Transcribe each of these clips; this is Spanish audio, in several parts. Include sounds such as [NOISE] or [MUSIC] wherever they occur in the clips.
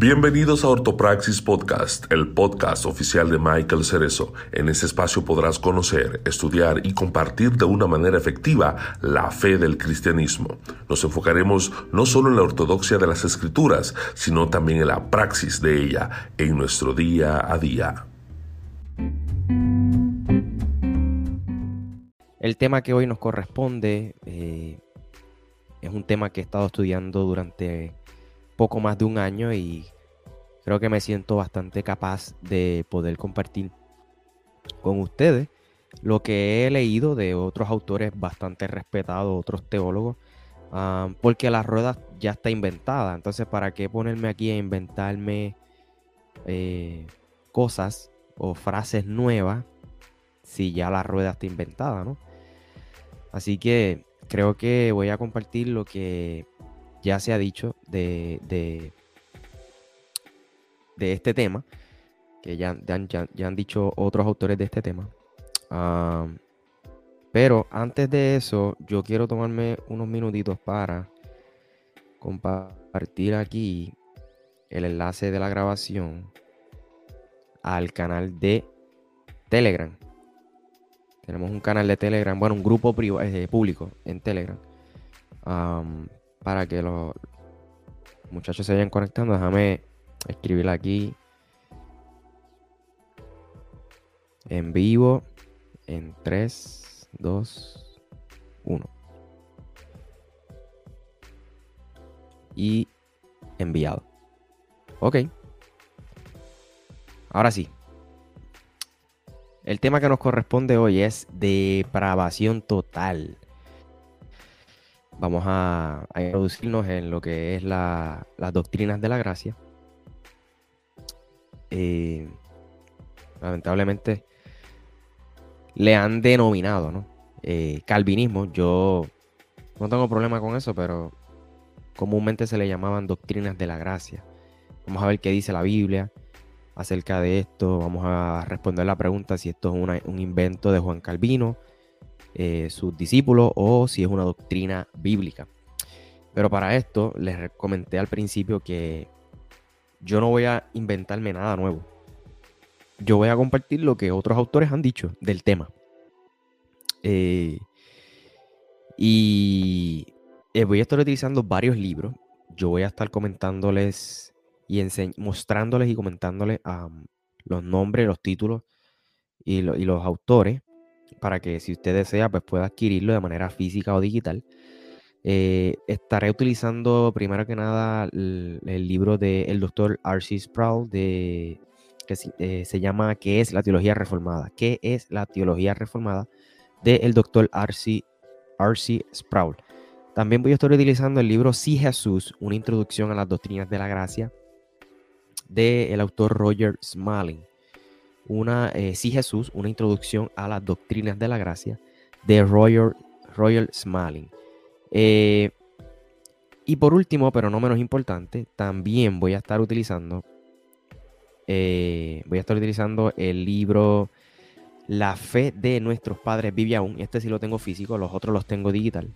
Bienvenidos a Ortopraxis Podcast, el podcast oficial de Michael Cerezo. En este espacio podrás conocer, estudiar y compartir de una manera efectiva la fe del cristianismo. Nos enfocaremos no solo en la ortodoxia de las escrituras, sino también en la praxis de ella en nuestro día a día. El tema que hoy nos corresponde eh, es un tema que he estado estudiando durante poco más de un año y creo que me siento bastante capaz de poder compartir con ustedes lo que he leído de otros autores bastante respetados, otros teólogos, ah, porque la rueda ya está inventada. Entonces, ¿para qué ponerme aquí a inventarme eh, cosas o frases nuevas si ya la rueda está inventada, ¿no? Así que creo que voy a compartir lo que ya se ha dicho de, de, este tema, que ya, ya, han dicho otros autores de este tema. pero antes de eso, yo quiero tomarme unos minutitos para compartir aquí el enlace de la grabación al canal de Telegram. Tenemos un canal de Telegram, bueno, un grupo eh, público en Telegram para que los muchachos se vayan conectando, déjame escribir aquí en vivo en 3, 2, 1. Y enviado. Ok. Ahora sí. El tema que nos corresponde hoy es depravación total vamos a, introducirnos en lo que es las doctrinas de la gracia. Eh, lamentablemente le han denominado, ¿no? Eh, calvinismo. Yo no tengo problema con eso, pero comúnmente se le llamaban doctrinas de la gracia. Vamos a ver qué dice la Biblia acerca de esto. Vamos a responder la pregunta si esto es un invento de Juan Calvino eh, sus discípulos o si es una doctrina bíblica. Pero para esto les comenté al principio que yo no voy a inventarme nada nuevo. Yo voy a compartir lo que otros autores han dicho del tema. Eh, y eh, voy a estar utilizando varios libros. Yo voy a estar comentándoles y mostrándoles y comentándoles los nombres, los títulos y, y los autores para que si usted desea, pues pueda adquirirlo de manera física o digital. Eh, estaré utilizando primero que nada el, libro del doctor R.C. Sproul de, que eh, se llama ¿Qué es la teología reformada? ¿Qué es la teología reformada? del doctor R.C. Sproul. También voy a estar utilizando el libro Sí Jesús, una introducción a las doctrinas de la gracia del autor Roger Smalling una, eh, Sí Jesús, una introducción a las doctrinas de la gracia de Royal, Royal Smalling. Eh, y por último, pero no menos importante, también voy a estar utilizando, eh, voy a estar utilizando el libro La fe de nuestros padres vive aún. Este sí lo tengo físico, los otros los tengo digital.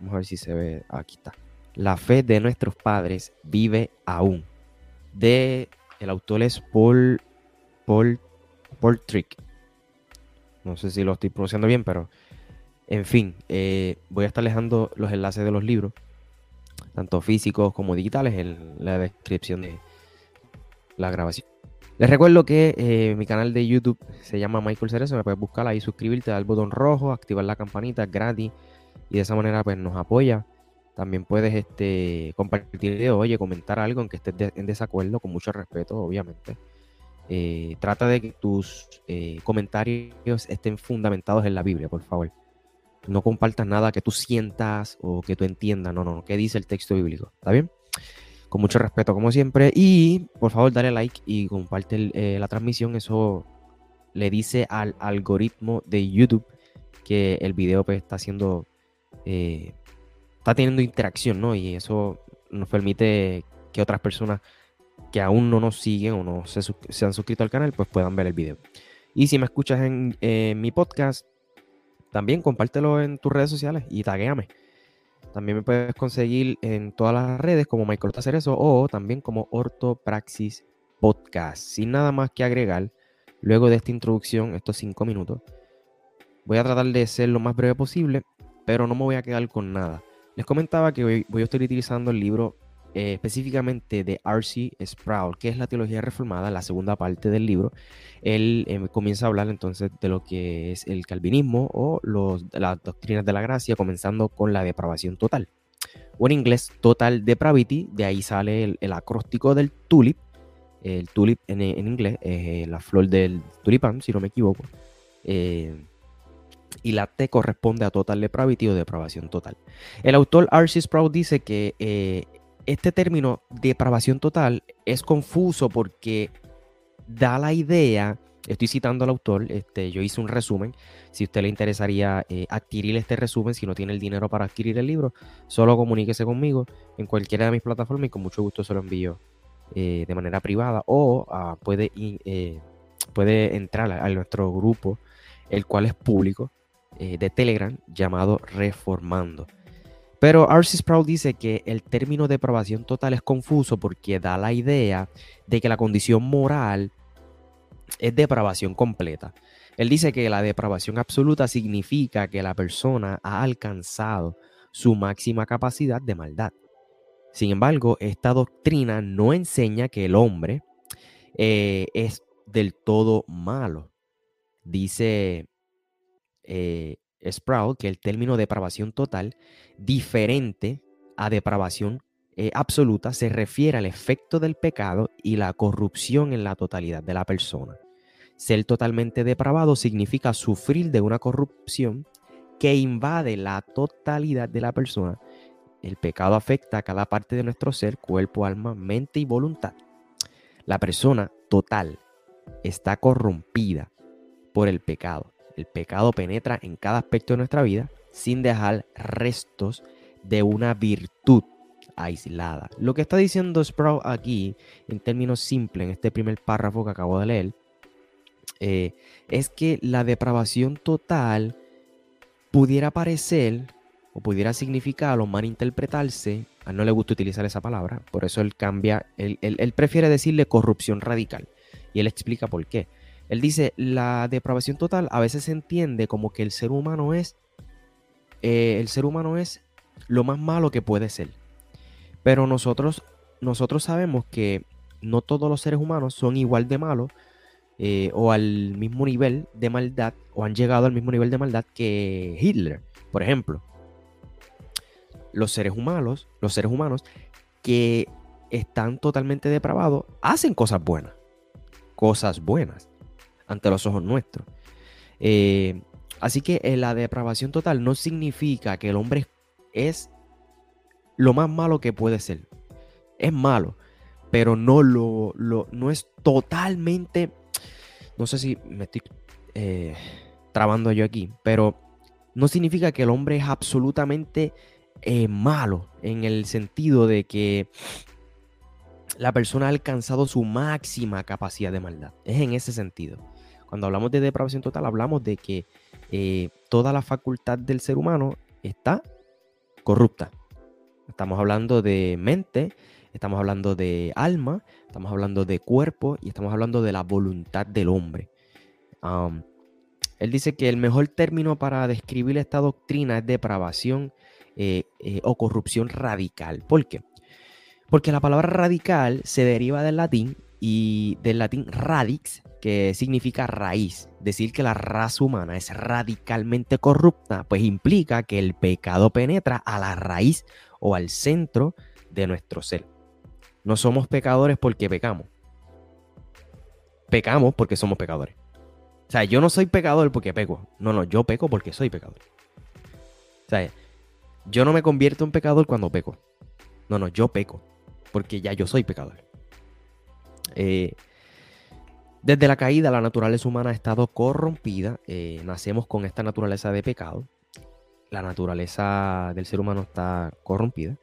Vamos a ver si se ve. Aquí está. La fe de nuestros padres vive aún. De el autor es Paul, Paul Paul Trick. No sé si lo estoy pronunciando bien, pero en fin, eh, voy a estar dejando los enlaces de los libros, tanto físicos como digitales, en la descripción de la grabación. Les recuerdo que eh, mi canal de YouTube se llama Michael Cerezo, me puedes buscar ahí, suscribirte, dar el botón rojo, activar la campanita, gratis, y de esa manera pues nos apoya. También puedes este, compartir oye, comentar algo en que estés en desacuerdo, con mucho respeto, obviamente. Eh, trata de que tus eh, comentarios estén fundamentados en la Biblia, por favor. No compartas nada que tú sientas o que tú entiendas. No, no, no. ¿Qué dice el texto bíblico? ¿Está bien? Con mucho respeto, como siempre. Y por favor, dale like y comparte eh, la transmisión. Eso le dice al algoritmo de YouTube que el video pues, está haciendo. está teniendo interacción, ¿no? Y eso nos permite que otras personas que aún no nos siguen o no se, han suscrito al canal, pues puedan ver el video. Y si me escuchas en mi podcast, también compártelo en tus redes sociales y taguéame. También me puedes conseguir en todas las redes como Michael o también como Ortopraxis Podcast. Sin nada más que agregar, luego de esta introducción, estos cinco minutos, voy a tratar de ser lo más breve posible, pero no me voy a quedar con nada. Les comentaba que voy, voy a estar utilizando el libro eh, específicamente de R.C. Sproul, que es la teología reformada, la segunda parte del libro, él em, comienza a hablar entonces de lo que es el calvinismo o los, las doctrinas de la gracia, comenzando con la depravación total. O en inglés, total depravity, de ahí sale el, acróstico del tulip. El tulip en, inglés es la flor del tulipán, si no me equivoco. Eh, y la T corresponde a total depravity o depravación total. El autor R.C. Sproul dice que eh, este término depravación total es confuso porque da la idea, estoy citando al autor, este, yo hice un resumen, si a usted le interesaría eh, adquirir este resumen, si no tiene el dinero para adquirir el libro, solo comuníquese conmigo en cualquiera de mis plataformas y con mucho gusto se lo envío eh, de manera privada o ah, puede, eh, puede entrar a, nuestro grupo, el cual es público, de Telegram llamado Reformando. Pero R.C. Sproul dice que el término depravación total es confuso porque da la idea de que la condición moral es depravación completa. Él dice que la depravación absoluta significa que la persona ha alcanzado su máxima capacidad de maldad. Sin embargo, esta doctrina no enseña que el hombre eh, es del todo malo. Dice eh, Sproul que el término depravación total, diferente a depravación eh, absoluta, se refiere al efecto del pecado y la corrupción en la totalidad de la persona. Ser totalmente depravado significa sufrir de una corrupción que invade la totalidad de la persona. El pecado afecta a cada parte de nuestro ser, cuerpo, alma, mente y voluntad. La persona total está corrompida por el pecado el pecado penetra en cada aspecto de nuestra vida sin dejar restos de una virtud aislada. Lo que está diciendo Sprout aquí, en términos simples, en este primer párrafo que acabo de leer, eh, es que la depravación total pudiera parecer o pudiera significar o malinterpretarse, a no le gusta utilizar esa palabra, por eso él cambia, él prefiere decirle corrupción radical. Y él explica por qué. Él dice, la depravación total a veces se entiende como que el ser humano es, eh, el ser humano es lo más malo que puede ser. Pero nosotros, nosotros sabemos que no todos los seres humanos son igual de malos eh, o al mismo nivel de maldad o han llegado al mismo nivel de maldad que Hitler, por ejemplo. Los seres humanos, los seres humanos que están totalmente depravados hacen cosas buenas, cosas buenas ante los ojos nuestros. Eh, así que eh, la depravación total no significa que el hombre es lo más malo que puede ser. Es malo, pero no, lo, no es totalmente... No sé si me estoy eh, trabando yo aquí, pero no significa que el hombre es absolutamente malo en el sentido de que la persona ha alcanzado su máxima capacidad de maldad. Es en ese sentido. Cuando hablamos de depravación total, hablamos de que eh, toda la facultad del ser humano está corrupta. Estamos hablando de mente, estamos hablando de alma, estamos hablando de cuerpo y estamos hablando de la voluntad del hombre. él dice que el mejor término para describir esta doctrina es depravación eh, eh, o corrupción radical. ¿Por qué? Porque la palabra radical se deriva del latín y del latín radix, que significa raíz. Decir que la raza humana es radicalmente corrupta, pues implica que el pecado penetra a la raíz o al centro de nuestro ser. No somos pecadores porque pecamos. Pecamos porque somos pecadores. O sea, yo no soy pecador porque peco. No, no, yo peco porque soy pecador. O sea, yo no me convierto en pecador cuando peco. No, no, yo peco porque ya yo soy pecador. Eh, desde la caída, la naturaleza humana ha estado corrompida. Eh, nacemos con esta naturaleza de pecado. La naturaleza del ser humano está corrompida.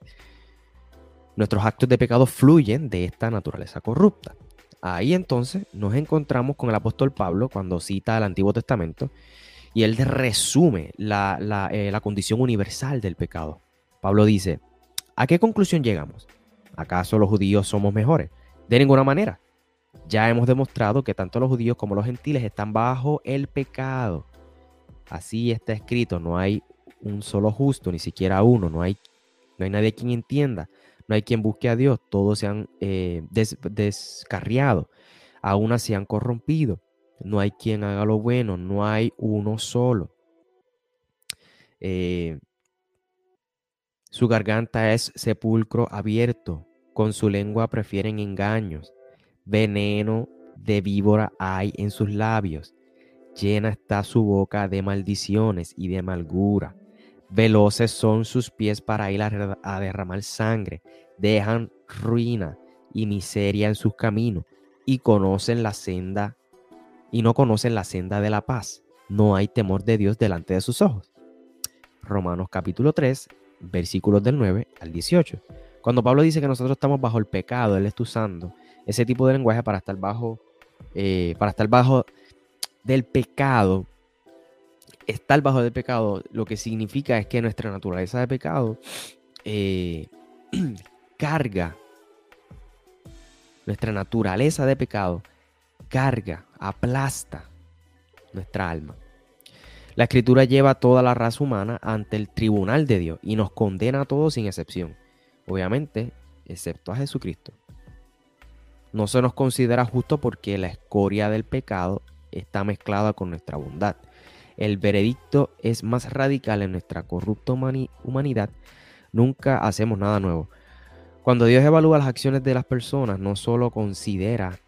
Nuestros actos de pecado fluyen de esta naturaleza corrupta. Ahí entonces nos encontramos con el apóstol Pablo cuando cita el Antiguo Testamento y él resume la, eh, la condición universal del pecado. Pablo dice, ¿a qué conclusión llegamos? ¿Acaso los judíos somos mejores? De ninguna manera. Ya hemos demostrado que tanto los judíos como los gentiles están bajo el pecado. Así está escrito, no hay un solo justo, ni siquiera uno, no hay, no hay nadie quien entienda, no hay quien busque a Dios, todos se han eh, descarriado, aún se han corrompido, no hay quien haga lo bueno, no hay uno solo. Eh, su garganta es sepulcro abierto, con su lengua prefieren engaños, veneno de víbora hay en sus labios, llena está su boca de maldiciones y de amargura. Veloces son sus pies para ir a, derramar sangre, dejan ruina y miseria en sus caminos y conocen la senda y no conocen la senda de la paz. No hay temor de Dios delante de sus ojos. Romanos capítulo 3, versículos del 9 al 18. Cuando Pablo dice que nosotros estamos bajo el pecado, él está usando ese tipo de lenguaje para estar bajo, eh, para estar bajo del pecado. Estar bajo del pecado lo que significa es que nuestra naturaleza de pecado eh, [CLEARS THROAT] carga, nuestra naturaleza de pecado carga, aplasta nuestra alma. La escritura lleva a toda la raza humana ante el tribunal de Dios y nos condena a todos sin excepción. Obviamente, excepto a Jesucristo. No se nos considera justo porque la escoria del pecado está mezclada con nuestra bondad. El veredicto es más radical en nuestra corrupta humanidad. Nunca hacemos nada nuevo. Cuando Dios evalúa las acciones de las personas, no solo considera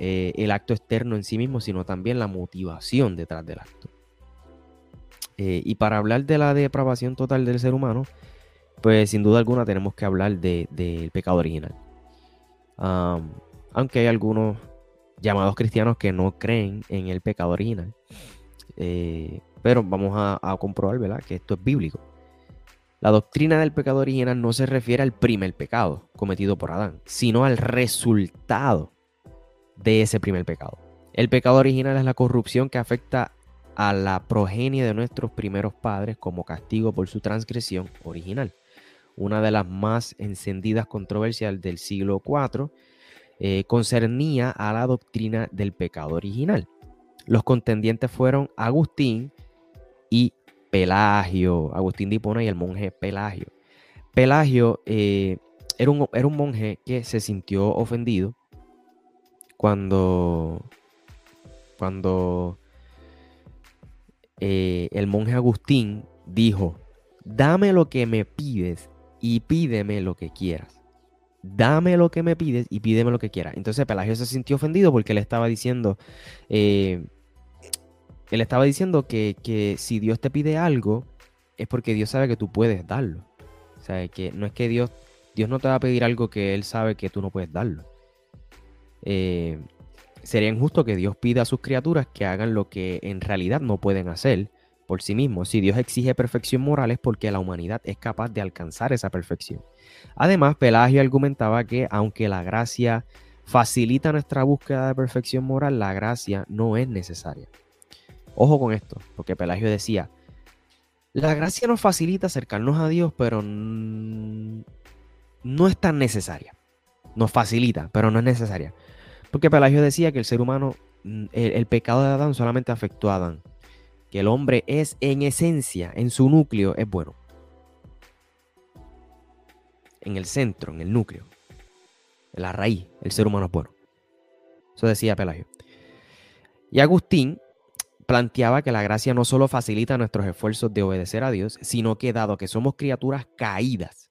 eh, el acto externo en sí mismo, sino también la motivación detrás del acto. Eh, y para hablar de la depravación total del ser humano, pues sin duda alguna tenemos que hablar del pecado original. Aunque hay algunos llamados cristianos que no creen en el pecado original. Eh, pero vamos a, comprobar, ¿verdad? Que esto es bíblico. La doctrina del pecado original no se refiere al primer pecado cometido por Adán, sino al resultado de ese primer pecado. El pecado original es la corrupción que afecta a la progenie de nuestros primeros padres como castigo por su transgresión original. Una de las más encendidas controversias del siglo IV eh, concernía a la doctrina del pecado original. Los contendientes fueron Agustín y Pelagio, Agustín de Hipona y el monje Pelagio. Pelagio eh, era, un, era un monje que se sintió ofendido cuando, cuando eh, el monje Agustín dijo, dame lo que me pides y pídeme lo que quieras. Dame lo que me pides y pídeme lo que quieras. Entonces Pelagio se sintió ofendido porque él estaba diciendo, eh, él estaba diciendo que, que, si Dios te pide algo, es porque Dios sabe que tú puedes darlo. O sea, que no es que Dios, Dios no te va a pedir algo que Él sabe que tú no puedes darlo. Eh, Sería injusto que Dios pida a sus criaturas que hagan lo que en realidad no pueden hacer por sí mismos. Si Dios exige perfección moral es porque la humanidad es capaz de alcanzar esa perfección. Además, Pelagio argumentaba que aunque la gracia facilita nuestra búsqueda de perfección moral, la gracia no es necesaria. Ojo con esto, porque Pelagio decía, la gracia nos facilita acercarnos a Dios, pero no es tan necesaria. Nos facilita, pero no es necesaria. Porque Pelagio decía que el ser humano, mm, el, pecado de Adán solamente afectó a Adán. Que el hombre es en esencia, en su núcleo, es bueno. En el centro, en el núcleo, en la raíz, el ser humano es bueno. Eso decía Pelagio. Y Agustín planteaba que la gracia no solo facilita nuestros esfuerzos de obedecer a Dios, sino que dado que somos criaturas caídas,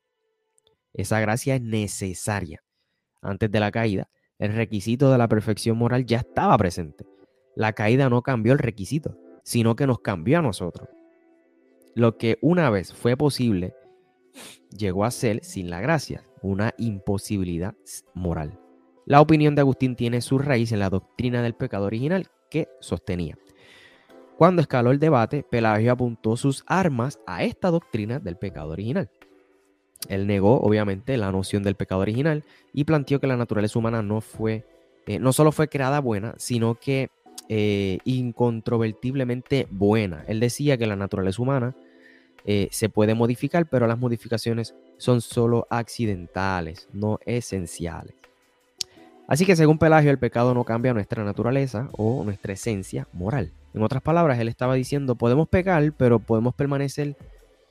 esa gracia es necesaria. Antes de la caída, el requisito de la perfección moral ya estaba presente. La caída no cambió el requisito, sino que nos cambió a nosotros. Lo que una vez fue posible llegó a ser, sin la gracia, una imposibilidad moral. La opinión de Agustín tiene su raíz en la doctrina del pecado original que sostenía. Cuando escaló el debate, Pelagio apuntó sus armas a esta doctrina del pecado original. Él negó, obviamente, la noción del pecado original y planteó que la naturaleza humana no fue, eh, no solo fue creada buena, sino que eh, incontrovertiblemente buena. Él decía que la naturaleza humana eh, se puede modificar, pero las modificaciones son solo accidentales, no esenciales. Así que según Pelagio, el pecado no cambia nuestra naturaleza o nuestra esencia moral. En otras palabras, él estaba diciendo, podemos pecar, pero podemos permanecer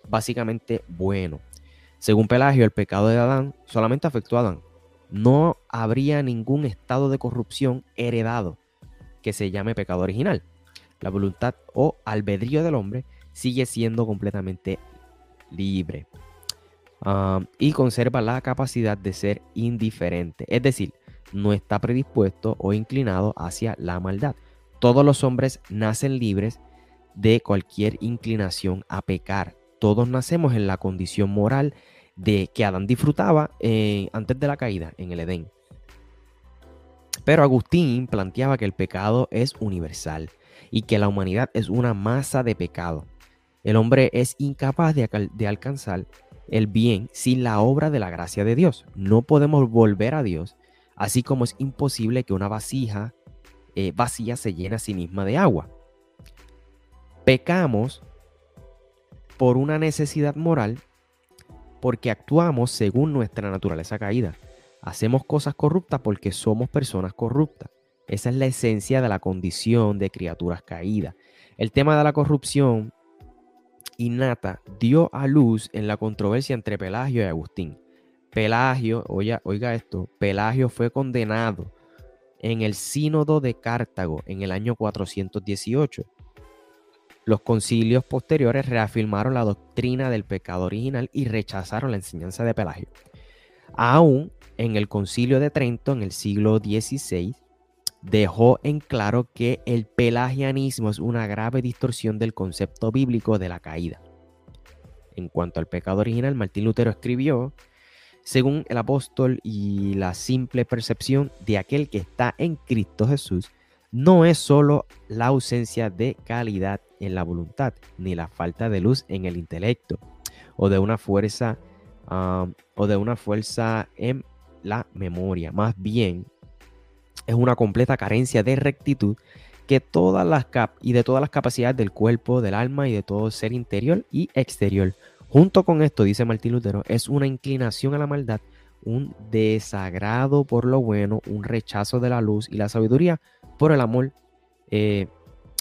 básicamente bueno. Según Pelagio, el pecado de Adán solamente afectó a Adán. No habría ningún estado de corrupción heredado que se llame pecado original. La voluntad o albedrío del hombre sigue siendo completamente libre ah, y conserva la capacidad de ser indiferente. Es decir, no está predispuesto o inclinado hacia la maldad. Todos los hombres nacen libres de cualquier inclinación a pecar. Todos nacemos en la condición moral de que Adán disfrutaba eh, antes de la caída en el Edén. Pero Agustín planteaba que el pecado es universal y que la humanidad es una masa de pecado. El hombre es incapaz de, alcanzar el bien sin la obra de la gracia de Dios. No podemos volver a Dios así como es imposible que una vasija eh, vacía se llene a sí misma de agua. Pecamos por una necesidad moral porque actuamos según nuestra naturaleza caída. Hacemos cosas corruptas porque somos personas corruptas. Esa es la esencia de la condición de criaturas caídas. El tema de la corrupción innata dio a luz en la controversia entre Pelagio y Agustín. Pelagio, oiga, oiga esto, Pelagio fue condenado en el sínodo de Cartago en el año 418. Los concilios posteriores reafirmaron la doctrina del pecado original y rechazaron la enseñanza de Pelagio. Aún en el concilio de Trento en el siglo XVI, dejó en claro que el pelagianismo es una grave distorsión del concepto bíblico de la caída. En cuanto al pecado original, Martín Lutero escribió según el apóstol y la simple percepción de aquel que está en Cristo Jesús, no es solo la ausencia de calidad en la voluntad, ni la falta de luz en el intelecto, o de una fuerza, o de una fuerza en la memoria. Más bien, es una completa carencia de rectitud que todas las cap y de todas las capacidades del cuerpo, del alma y de todo ser interior y exterior Junto con esto, dice Martín Lutero, es una inclinación a la maldad, un desagrado por lo bueno, un rechazo de la luz y la sabiduría por el amor. Eh,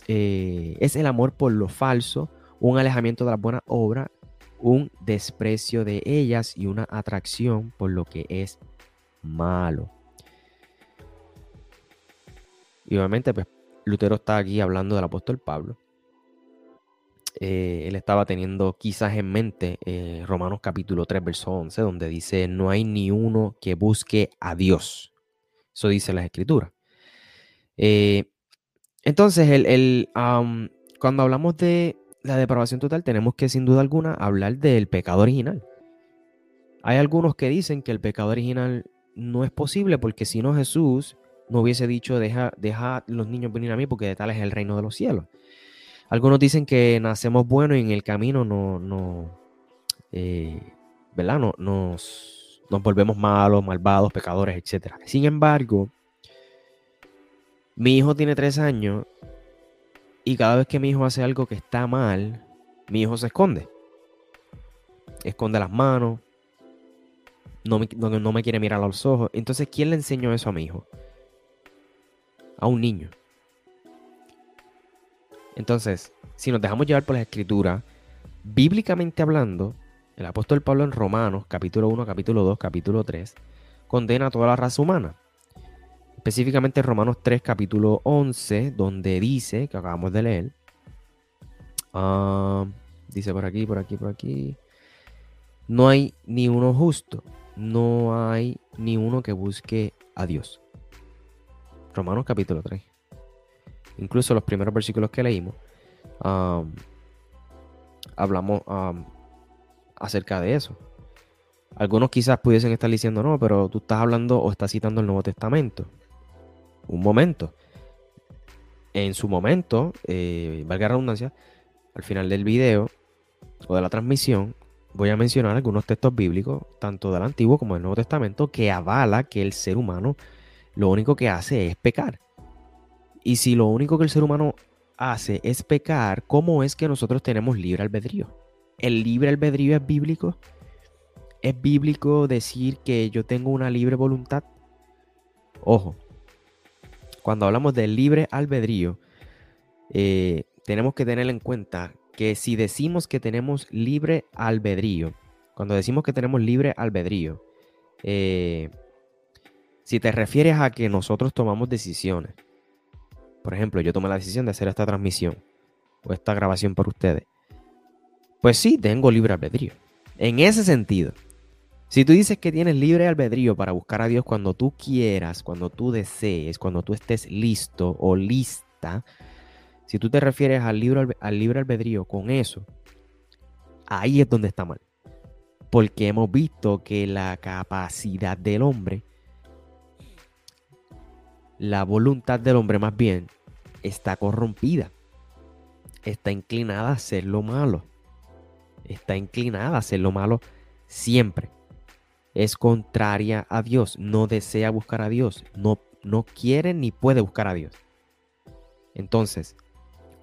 eh, es el amor por lo falso, un alejamiento de la buena obra, un desprecio de ellas y una atracción por lo que es malo. Y obviamente, pues Lutero está aquí hablando del apóstol Pablo. Eh, él estaba teniendo quizás en mente eh, Romanos capítulo 3, verso 11, donde dice, no hay ni uno que busque a Dios. Eso dice las escrituras. Eh, entonces, el, cuando hablamos de la depravación total, tenemos que sin duda alguna hablar del pecado original. Hay algunos que dicen que el pecado original no es posible porque si no Jesús no hubiese dicho, deja, deja los niños venir a mí porque de tal es el reino de los cielos. Algunos dicen que nacemos buenos y en el camino no, no eh, ¿verdad? No, nos, nos volvemos malos, malvados, pecadores, etc. Sin embargo, mi hijo tiene tres años y cada vez que mi hijo hace algo que está mal, mi hijo se esconde. Esconde las manos, no me, no me quiere mirar a los ojos. Entonces, ¿quién le enseñó eso a mi hijo? A un niño. Entonces, si nos dejamos llevar por la escritura, bíblicamente hablando, el apóstol Pablo en Romanos, capítulo 1, capítulo 2, capítulo 3, condena a toda la raza humana. Específicamente en Romanos 3, capítulo 11, donde dice, que acabamos de leer, ah, dice por aquí, por aquí, por aquí, no hay ni uno justo, no hay ni uno que busque a Dios. Romanos capítulo 3 incluso los primeros versículos que leímos, hablamos acerca de eso. Algunos quizás pudiesen estar diciendo, no, pero tú estás hablando o estás citando el Nuevo Testamento. Un momento. En su momento, eh, valga la redundancia, al final del video o de la transmisión, voy a mencionar algunos textos bíblicos, tanto del Antiguo como del Nuevo Testamento, que avala que el ser humano lo único que hace es pecar. Y si lo único que el ser humano hace es pecar, ¿cómo es que nosotros tenemos libre albedrío? ¿El libre albedrío es bíblico? ¿Es bíblico decir que yo tengo una libre voluntad? Ojo, cuando hablamos del libre albedrío, eh, tenemos que tener en cuenta que si decimos que tenemos libre albedrío, cuando decimos que tenemos libre albedrío, eh, si te refieres a que nosotros tomamos decisiones, por ejemplo, yo tomé la decisión de hacer esta transmisión o esta grabación por ustedes, pues sí, tengo libre albedrío. En ese sentido, si tú dices que tienes libre albedrío para buscar a Dios cuando tú quieras, cuando tú desees, cuando tú estés listo o lista, si tú te refieres al libre, al libre albedrío con eso, ahí es donde está mal. Porque hemos visto que la capacidad del hombre, la voluntad del hombre más bien, está corrompida. Está inclinada a hacer lo malo. Está inclinada a hacer lo malo siempre es contraria a Dios, no desea buscar a Dios, no, no quiere ni puede buscar a Dios. Entonces,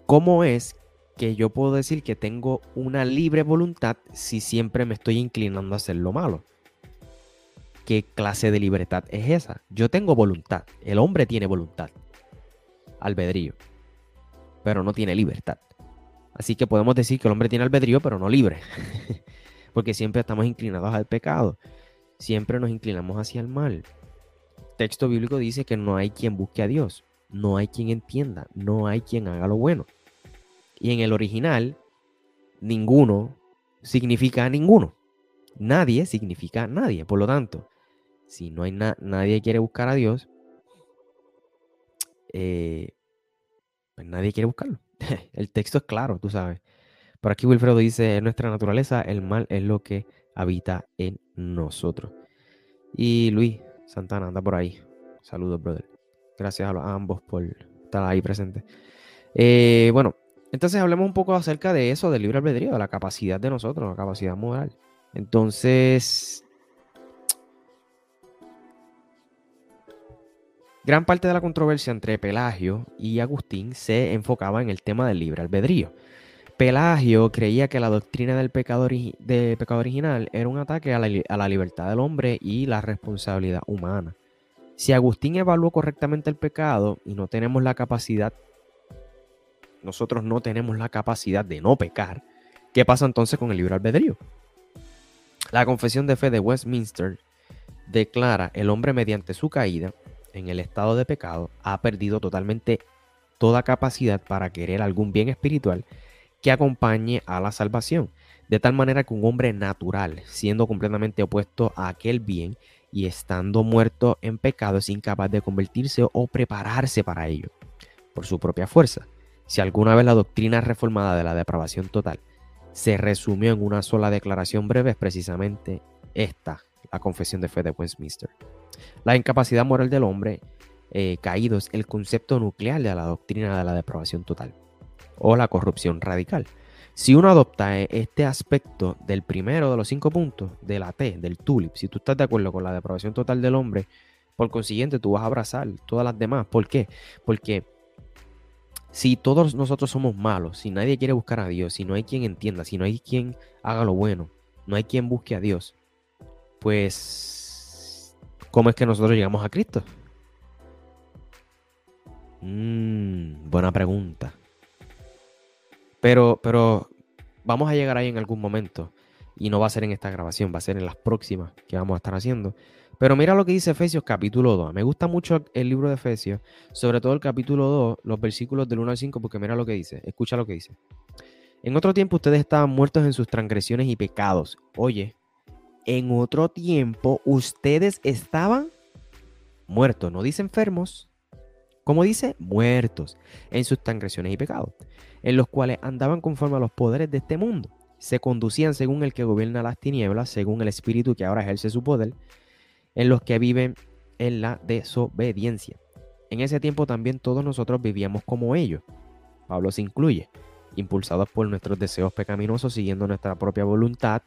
¿cómo es que yo puedo decir que tengo una libre voluntad si siempre me estoy inclinando a hacer lo malo? ¿Qué clase de libertad es esa? Yo tengo voluntad, el hombre tiene voluntad, albedrío, pero no tiene libertad. Así que podemos decir que el hombre tiene albedrío, pero no libre, [LAUGHS] porque siempre estamos inclinados al pecado siempre nos inclinamos hacia el mal. texto bíblico dice que no hay quien busque a Dios, no hay quien entienda, no hay quien haga lo bueno. Y en el original, ninguno significa ninguno. Nadie significa nadie. Por lo tanto, si no hay nadie quiere buscar a Dios, eh, pues nadie quiere buscarlo. [LAUGHS] el texto es claro, tú sabes. Por aquí Wilfredo dice, en nuestra naturaleza el mal es lo que habita en nosotros. Y Luis Santana anda por ahí. Saludos, brother. Gracias a, ambos por estar ahí presentes. Eh, bueno, entonces hablemos un poco acerca de eso, del libre albedrío, de la capacidad de nosotros, la capacidad moral. Entonces, gran parte de la controversia entre Pelagio y Agustín se enfocaba en el tema del libre albedrío. Pelagio creía que la doctrina del pecado, de pecado original era un ataque a la, libertad del hombre y la responsabilidad humana. Si Agustín evaluó correctamente el pecado y no tenemos la capacidad, nosotros no tenemos la capacidad de no pecar, ¿qué pasa entonces con el libre albedrío? La confesión de fe de Westminster declara el hombre mediante su caída en el estado de pecado ha perdido totalmente toda capacidad para querer algún bien espiritual que acompañe a la salvación. De tal manera que un hombre natural, siendo completamente opuesto a aquel bien y estando muerto en pecado, es incapaz de convertirse o prepararse para ello por su propia fuerza. Si alguna vez la doctrina reformada de la depravación total se resumió en una sola declaración breve, es precisamente esta, la confesión de fe de Westminster. La incapacidad moral del hombre eh, caído es el concepto nuclear de la doctrina de la depravación total o la corrupción radical. Si uno adopta e, este aspecto del primero de los cinco puntos, de la T, del tulip, si tú estás de acuerdo con la depravación total del hombre, por consiguiente tú vas a abrazar todas las demás. ¿Por qué? Porque si todos nosotros somos malos, si nadie quiere buscar a Dios, si no hay quien entienda, si no hay quien haga lo bueno, no hay quien busque a Dios, pues, ¿cómo es que nosotros llegamos a Cristo? Mm, buena pregunta. Pero, pero vamos a llegar ahí en algún momento. Y no va a ser en esta grabación, va a ser en las próximas que vamos a estar haciendo. Pero mira lo que dice Efesios capítulo 2. Me gusta mucho el libro de Efesios, sobre todo el capítulo 2, los versículos del 1 al 5, porque mira lo que dice. Escucha lo que dice. En otro tiempo ustedes estaban muertos en sus transgresiones y pecados. Oye, en otro tiempo ustedes estaban muertos. No dice enfermos. ¿Cómo dice? Muertos en sus transgresiones y pecados en los cuales andaban conforme a los poderes de este mundo. Se conducían según el que gobierna las tinieblas, según el espíritu que ahora ejerce su poder, en los que viven en la desobediencia. En ese tiempo también todos nosotros vivíamos como ellos. Pablo se incluye, impulsados por nuestros deseos pecaminosos, siguiendo nuestra propia voluntad,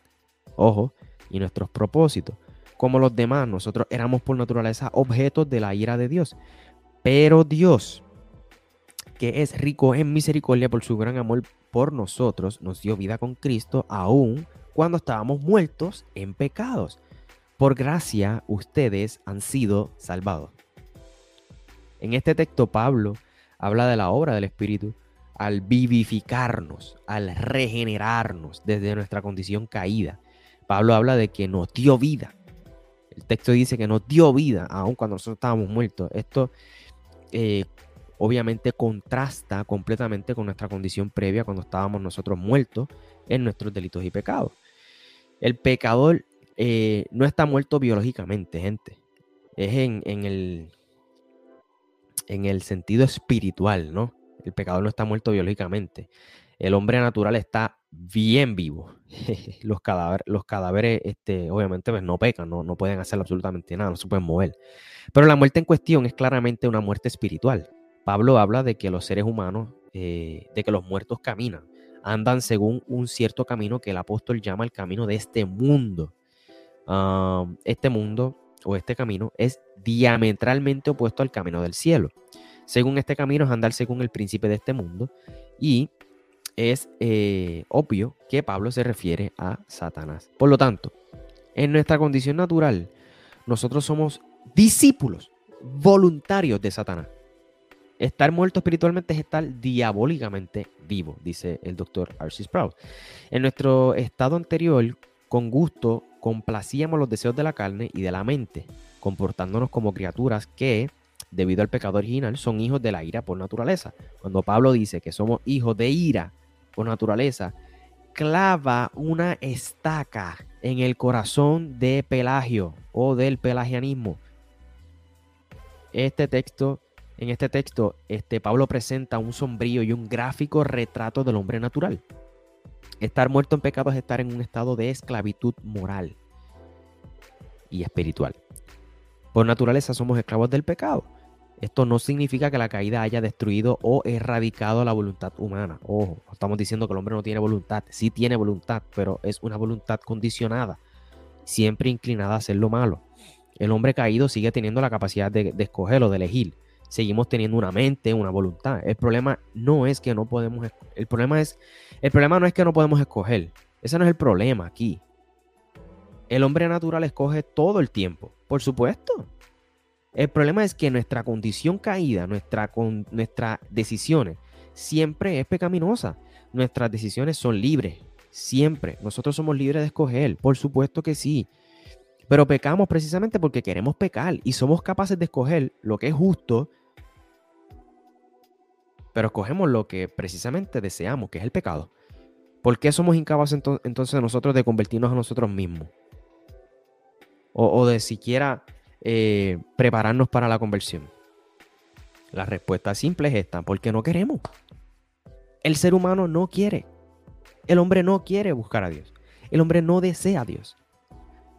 ojo, y nuestros propósitos. Como los demás, nosotros éramos por naturaleza objetos de la ira de Dios. Pero Dios, que es rico en misericordia por su gran amor por nosotros nos dio vida con Cristo aún cuando estábamos muertos en pecados. Por gracia ustedes han sido salvados. En este texto Pablo habla de la obra del Espíritu al vivificarnos, al regenerarnos desde nuestra condición caída. Pablo habla de que nos dio vida. El texto dice que nos dio vida aun cuando nosotros estábamos muertos. Esto eh, obviamente contrasta completamente con nuestra condición previa cuando estábamos nosotros muertos en nuestros delitos y pecados. El pecador eh, no está muerto biológicamente, gente. Es en, el, en el sentido espiritual, ¿no? El pecador no está muerto biológicamente. El hombre natural está bien vivo. [LAUGHS] los cadáveres, los cadáveres este, obviamente, pues no pecan, no, no pueden hacer absolutamente nada, no se pueden mover. Pero la muerte en cuestión es claramente una muerte espiritual. Pablo habla de que los seres humanos, eh, de que los muertos caminan, andan según un cierto camino que el apóstol llama el camino de este mundo. Este mundo o este camino es diametralmente opuesto al camino del cielo. Según este camino es andar según el príncipe de este mundo y es eh, obvio que Pablo se refiere a Satanás. Por lo tanto, en nuestra condición natural, nosotros somos discípulos voluntarios de Satanás. Estar muerto espiritualmente es estar diabólicamente vivo, dice el doctor Archie Sprout. En nuestro estado anterior, con gusto, complacíamos los deseos de la carne y de la mente, comportándonos como criaturas que, debido al pecado original, son hijos de la ira por naturaleza. Cuando Pablo dice que somos hijos de ira por naturaleza, clava una estaca en el corazón de Pelagio o del pelagianismo. Este texto en este texto, este, Pablo presenta un sombrío y un gráfico retrato del hombre natural. Estar muerto en pecado es estar en un estado de esclavitud moral y espiritual. Por naturaleza somos esclavos del pecado. Esto no significa que la caída haya destruido o erradicado la voluntad humana. Ojo, estamos diciendo que el hombre no tiene voluntad. Sí tiene voluntad, pero es una voluntad condicionada, siempre inclinada a hacer lo malo. El hombre caído sigue teniendo la capacidad de, de escoger o de elegir seguimos teniendo una mente, una voluntad. El problema no es que no podemos, el problema es, el problema no es que no podemos escoger. Ese no es el problema aquí. El hombre natural escoge todo el tiempo, por supuesto. El problema es que nuestra condición caída, nuestra, nuestras decisiones, siempre es pecaminosa. Nuestras decisiones son libres, siempre. Nosotros somos libres de escoger, por supuesto que sí. Pero pecamos precisamente porque queremos pecar y somos capaces de escoger lo que es justo, pero escogemos lo que precisamente deseamos, que es el pecado. ¿Por qué somos incapaces entonces nosotros de convertirnos a nosotros mismos? O, de siquiera eh, prepararnos para la conversión. La respuesta simple es esta, porque no queremos. El ser humano no quiere. El hombre no quiere buscar a Dios. El hombre no desea a Dios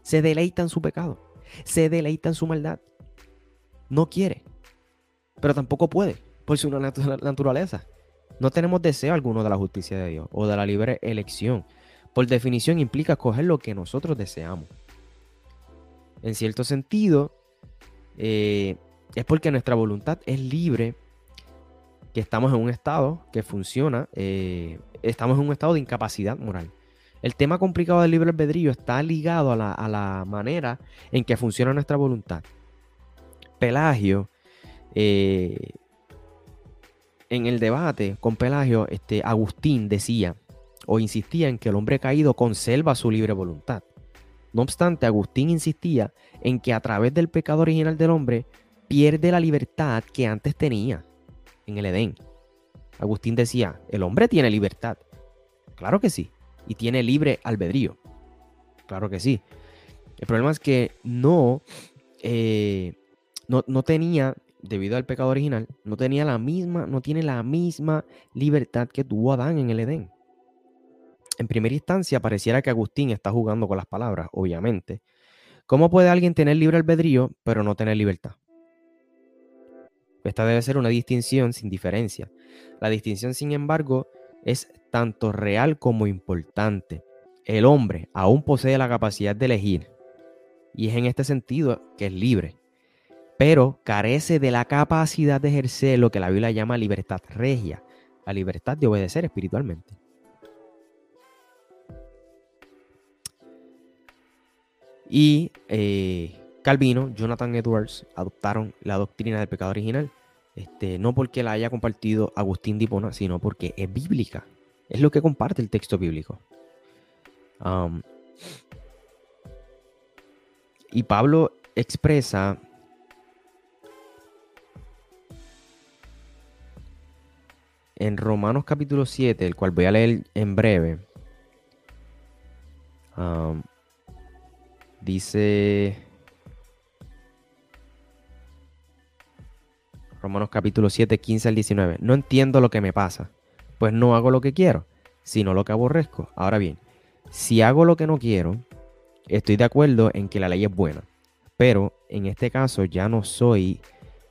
se deleita en su pecado, se deleita en su maldad. No quiere, pero tampoco puede por su naturaleza. No tenemos deseo alguno de la justicia de Dios o de la libre elección. Por definición implica escoger lo que nosotros deseamos. En cierto sentido, eh, es porque nuestra voluntad es libre, que estamos en un estado que funciona, eh, estamos en un estado de incapacidad moral. El tema complicado del libre albedrío está ligado a la, manera en que funciona nuestra voluntad. Pelagio, eh, en el debate con Pelagio, este, Agustín decía o insistía en que el hombre caído conserva su libre voluntad. No obstante, Agustín insistía en que a través del pecado original del hombre pierde la libertad que antes tenía en el Edén. Agustín decía, el hombre tiene libertad. Claro que sí y tiene libre albedrío. Claro que sí. El problema es que no, eh, no, no, tenía, debido al pecado original, no tenía la misma, no tiene la misma libertad que tuvo Adán en el Edén. En primera instancia, pareciera que Agustín está jugando con las palabras, obviamente. ¿Cómo puede alguien tener libre albedrío pero no tener libertad? Esta debe ser una distinción sin diferencia. La distinción, sin embargo, es tanto real como importante. El hombre aún posee la capacidad de elegir y es en este sentido que es libre, pero carece de la capacidad de ejercer lo que la Biblia llama libertad regia. la libertad de obedecer espiritualmente. Y eh, Calvino, Jonathan Edwards adoptaron la doctrina del pecado original, este, no porque la haya compartido Agustín Dipona, sino porque es bíblica. Es lo que comparte el texto bíblico. y Pablo expresa en Romanos capítulo 7, el cual voy a leer en breve, dice Romanos capítulo 7, 15 al 19, no entiendo lo que me pasa, pues no hago lo que quiero, sino lo que aborrezco. Ahora bien, si hago lo que no quiero, estoy de acuerdo en que la ley es buena, pero en este caso ya no soy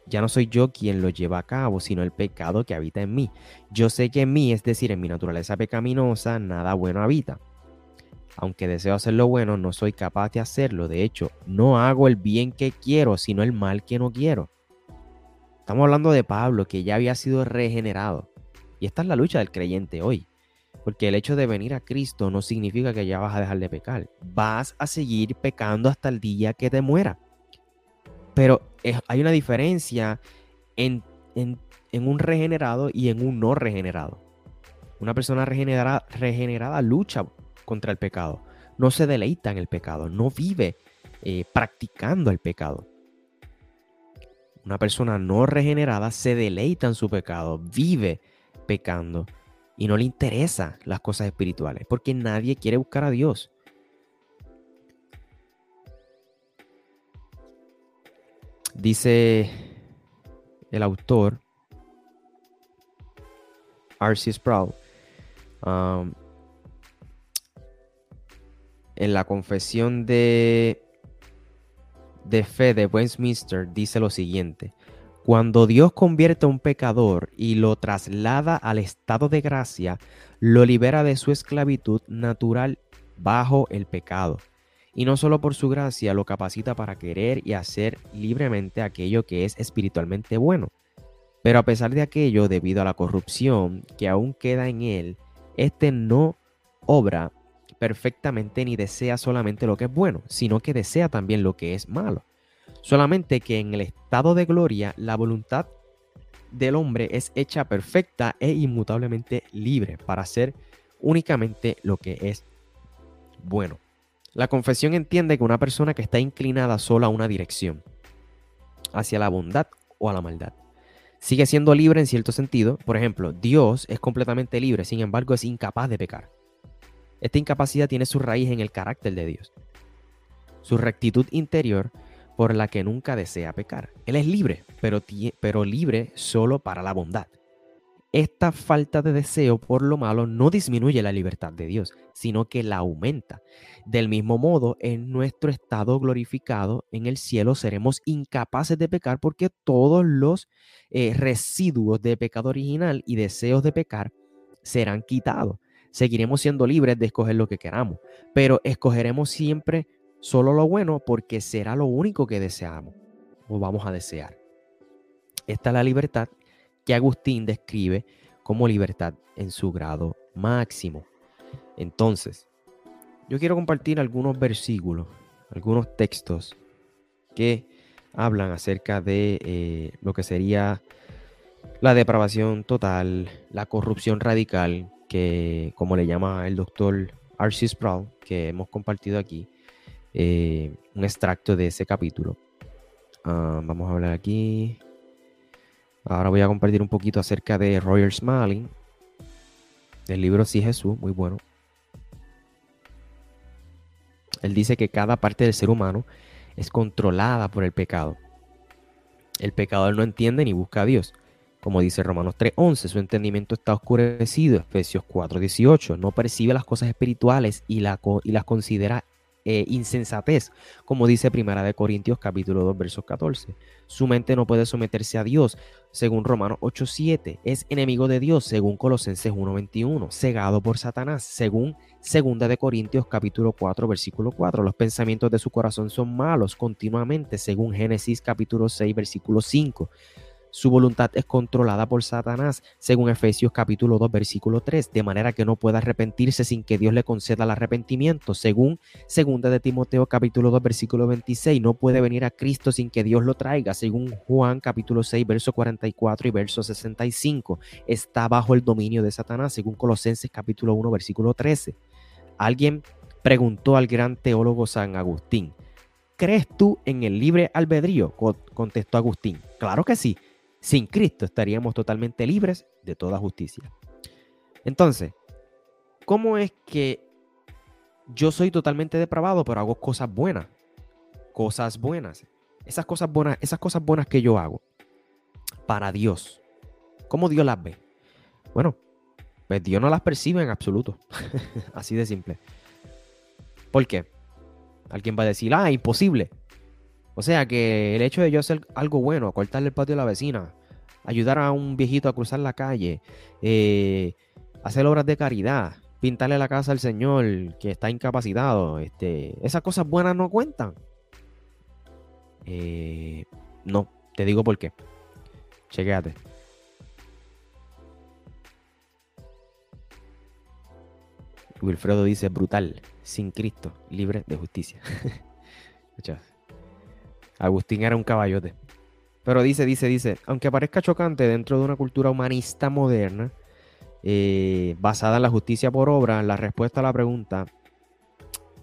ya no soy yo quien lo lleva a cabo, sino el pecado que habita en mí. Yo sé que en mí, es decir, en mi naturaleza pecaminosa, nada bueno habita. Aunque deseo hacer lo bueno, no soy capaz de hacerlo. De hecho, no hago el bien que quiero, sino el mal que no quiero. Estamos hablando de Pablo, que ya había sido regenerado. Y esta es la lucha del creyente hoy. Porque el hecho de venir a Cristo no significa que ya vas a dejar de pecar. Vas a seguir pecando hasta el día que te muera. Pero hay una diferencia en, un regenerado y en un no regenerado. Una persona regenerada, regenerada lucha contra el pecado, no se deleita en el pecado, no vive eh, practicando el pecado. Una persona no regenerada se deleita en su pecado, vive pecando y no le interesan las cosas espirituales, porque nadie quiere buscar a Dios. Dice el autor, R.C. Sproul, um, en la confesión de, de fe de Westminster, dice lo siguiente. Cuando Dios convierte a un pecador y lo traslada al estado de gracia, lo libera de su esclavitud natural bajo el pecado y no solo por su gracia lo capacita para querer y hacer libremente aquello que es espiritualmente bueno. Pero a pesar de aquello, debido a la corrupción que aún queda en él, éste no obra perfectamente ni desea solamente lo que es bueno, sino que desea también lo que es malo. Solamente que en el estado de gloria la voluntad del hombre es hecha perfecta e inmutablemente libre para hacer únicamente lo que es bueno. La confesión entiende que una persona que está inclinada solo a una dirección, hacia la bondad o a la maldad, sigue siendo libre en cierto sentido. Por ejemplo, Dios es completamente libre, sin embargo es incapaz de pecar. Esta incapacidad tiene su raíz en el carácter de Dios, su rectitud interior por la que nunca desea pecar. Él es libre, pero, pero libre solo para la bondad esta falta de deseo por lo malo no disminuye la libertad de Dios, sino que la aumenta. Del mismo modo, en nuestro estado glorificado en el cielo seremos incapaces de pecar porque todos los eh, residuos de pecado original y deseos de pecar serán quitados. Seguiremos siendo libres de escoger lo que queramos, pero escogeremos siempre solo lo bueno porque será lo único que deseamos o vamos a desear. Esta es la libertad que Agustín describe como libertad en su grado máximo. Entonces, yo quiero compartir algunos versículos, algunos textos que hablan acerca de eh, lo que sería la depravación total, la corrupción radical, que como le llama el doctor R.C. Sproul, que hemos compartido aquí, eh, un extracto de ese capítulo. Ah, vamos a hablar aquí. Ahora voy a compartir un poquito acerca de Roger Smalling, del libro Sí Jesús, muy bueno. Él dice que cada parte del ser humano es controlada por el pecado. El pecador no entiende ni busca a Dios. Como dice Romanos 3:11, su entendimiento está oscurecido. Efesios 4:18, no percibe las cosas espirituales y, y las considera eh, insensatez, como dice Primera de Corintios capítulo 2 versos 14. Su mente no puede someterse a Dios, según Romanos 8:7. Es enemigo de Dios, según Colosenses 1:21. Cegado por Satanás, según Segunda de Corintios capítulo 4 versículo 4. Los pensamientos de su corazón son malos continuamente, según Génesis capítulo 6 versículo 5. Su voluntad es controlada por Satanás, según Efesios capítulo 2, versículo 3, de manera que no pueda arrepentirse sin que Dios le conceda el arrepentimiento. Según 2 de Timoteo capítulo 2, versículo 26, no puede venir a Cristo sin que Dios lo traiga. Según Juan capítulo 6, verso 44 y verso 65, está bajo el dominio de Satanás, según Colosenses capítulo 1, versículo 13. Alguien preguntó al gran teólogo San Agustín, ¿crees tú en el libre albedrío? Contestó Agustín. Claro que sí. Sin Cristo estaríamos totalmente libres de toda justicia. Entonces, ¿cómo es que yo soy totalmente depravado, pero hago cosas buenas? Cosas buenas. Esas cosas buenas, esas cosas buenas que yo hago para Dios. ¿Cómo Dios las ve? Bueno, pues Dios no las percibe en absoluto. [LAUGHS] Así de simple. ¿Por qué? Alguien va a decir, ah, imposible. O sea que el hecho de yo hacer algo bueno, cortarle el patio a la vecina, ayudar a un viejito a cruzar la calle, eh, hacer obras de caridad, pintarle la casa al Señor que está incapacitado, este, esas cosas buenas no cuentan. Eh, no, te digo por qué. Chequéate. Wilfredo dice brutal, sin Cristo, libre de justicia. [LAUGHS] Agustín era un caballote. Pero dice, dice, dice, aunque parezca chocante dentro de una cultura humanista moderna, eh, basada en la justicia por obra, la respuesta a la pregunta,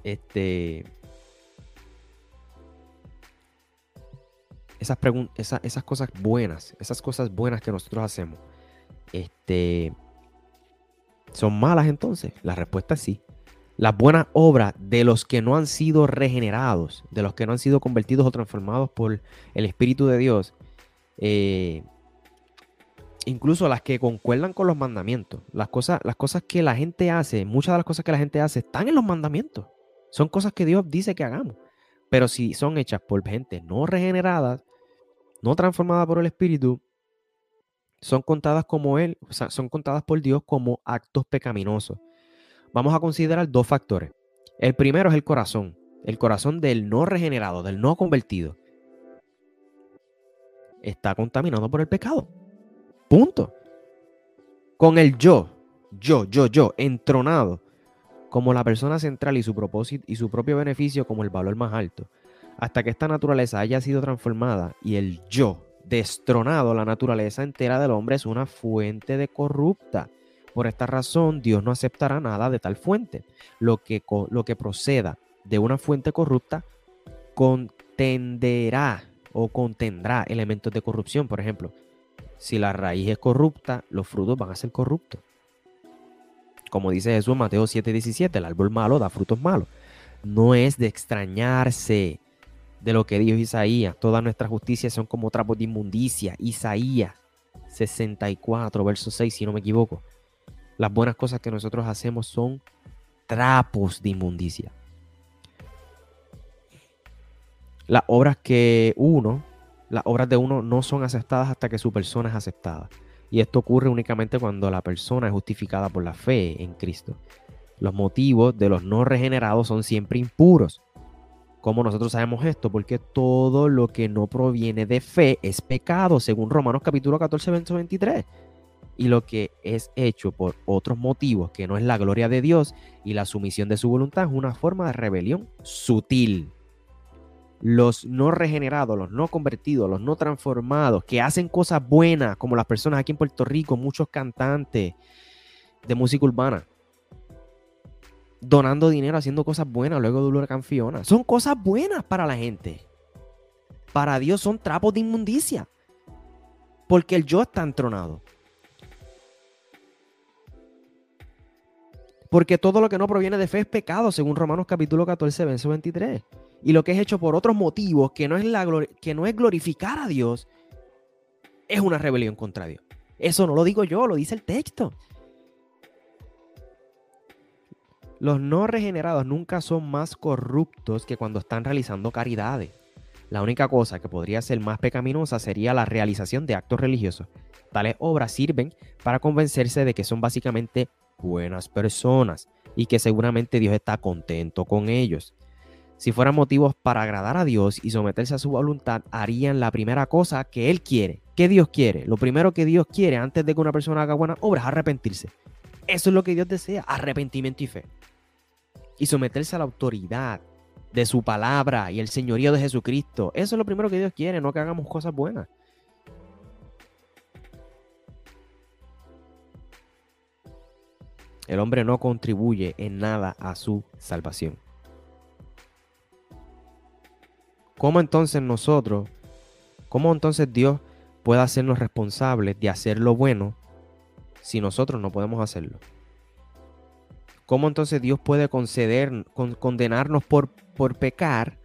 este, esas, esas, esas cosas buenas, esas cosas buenas que nosotros hacemos, este, son malas entonces. La respuesta es sí las buenas obras de los que no han sido regenerados, de los que no han sido convertidos o transformados por el Espíritu de Dios, eh, incluso las que concuerdan con los mandamientos, las cosas, las cosas que la gente hace, muchas de las cosas que la gente hace están en los mandamientos, son cosas que Dios dice que hagamos, pero si son hechas por gente no regenerada, no transformada por el Espíritu, son contadas como Él, son contadas por Dios como actos pecaminosos vamos a considerar dos factores. El primero es el corazón, el corazón del no regenerado, del no convertido. Está contaminado por el pecado. Punto. Con el yo, yo, yo, yo, entronado como la persona central y su propósito y su propio beneficio como el valor más alto, hasta que esta naturaleza haya sido transformada y el yo destronado, la naturaleza entera del hombre es una fuente de corrupta por esta razón, Dios no aceptará nada de tal fuente. Lo que, lo que proceda de una fuente corrupta contenderá o contendrá elementos de corrupción. Por ejemplo, si la raíz es corrupta, los frutos van a ser corruptos. Como dice Jesús en Mateo 7:17, el árbol malo da frutos malos. No es de extrañarse de lo que dijo Isaías. Todas nuestras justicias son como trapos de inmundicia. Isaías 64, verso 6, si no me equivoco. Las buenas cosas que nosotros hacemos son trapos de inmundicia. Las obras que uno, las obras de uno no son aceptadas hasta que su persona es aceptada. Y esto ocurre únicamente cuando la persona es justificada por la fe en Cristo. Los motivos de los no regenerados son siempre impuros. ¿Cómo nosotros sabemos esto? Porque todo lo que no proviene de fe es pecado, según Romanos capítulo 14, verso 23 y lo que es hecho por otros motivos que no es la gloria de Dios y la sumisión de su voluntad es una forma de rebelión sutil. Los no regenerados, los no convertidos, los no transformados, que hacen cosas buenas, como las personas aquí en Puerto Rico, muchos cantantes de música urbana, donando dinero, haciendo cosas buenas luego de huracán Fiona. Son cosas buenas para la gente. Para Dios son trapos de inmundicia. Porque el yo está entronado. Porque todo lo que no proviene de fe es pecado, según Romanos capítulo 14, verso 23. Y lo que es hecho por otros motivos, que no es, la que no es glorificar a Dios, es una rebelión contra Dios. Eso no lo digo yo, lo dice el texto. Los no regenerados nunca son más corruptos que cuando están realizando caridades. La única cosa que podría ser más pecaminosa sería la realización de actos religiosos. Tales obras sirven para convencerse de que son básicamente buenas personas y que seguramente Dios está contento con ellos. Si fueran motivos para agradar a Dios y someterse a su voluntad, harían la primera cosa que Él quiere, ¿Qué Dios quiere? Lo primero que Dios quiere antes de que una persona haga buenas obras es arrepentirse. Eso es lo que Dios desea, arrepentimiento y fe. Y someterse a la autoridad de su palabra y el señorío de Jesucristo. Eso es lo primero que Dios quiere, no que hagamos cosas buenas. El hombre no contribuye en nada a su salvación. ¿Cómo entonces nosotros, cómo entonces Dios puede hacernos responsables de hacer lo bueno si nosotros no podemos hacerlo? ¿Cómo entonces Dios puede conceder, condenarnos por, por pecar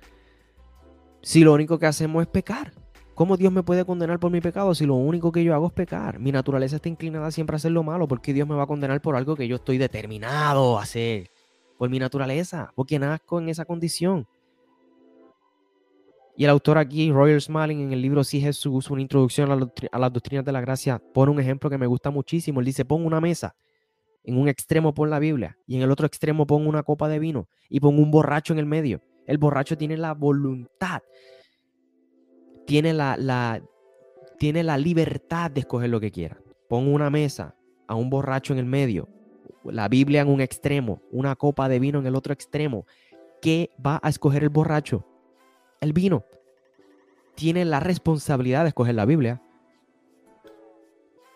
si lo único que hacemos es pecar? ¿Cómo Dios me puede condenar por mi pecado si lo único que yo hago es pecar? Mi naturaleza está inclinada siempre a hacer lo malo. ¿Por qué Dios me va a condenar por algo que yo estoy determinado a hacer? Por mi naturaleza, porque nazco en esa condición. Y el autor aquí, Roger Smalling, en el libro Sí Jesús, una introducción a, las doctrinas de la gracia, pone un ejemplo que me gusta muchísimo. Él dice, pon una mesa, en un extremo pon la Biblia y en el otro extremo pon una copa de vino y pon un borracho en el medio. El borracho tiene la voluntad, tiene la, tiene la libertad de escoger lo que quiera. Pon una mesa a un borracho en el medio, la Biblia en un extremo, una copa de vino en el otro extremo. ¿Qué va a escoger el borracho? el vino. Tiene la responsabilidad de escoger la Biblia,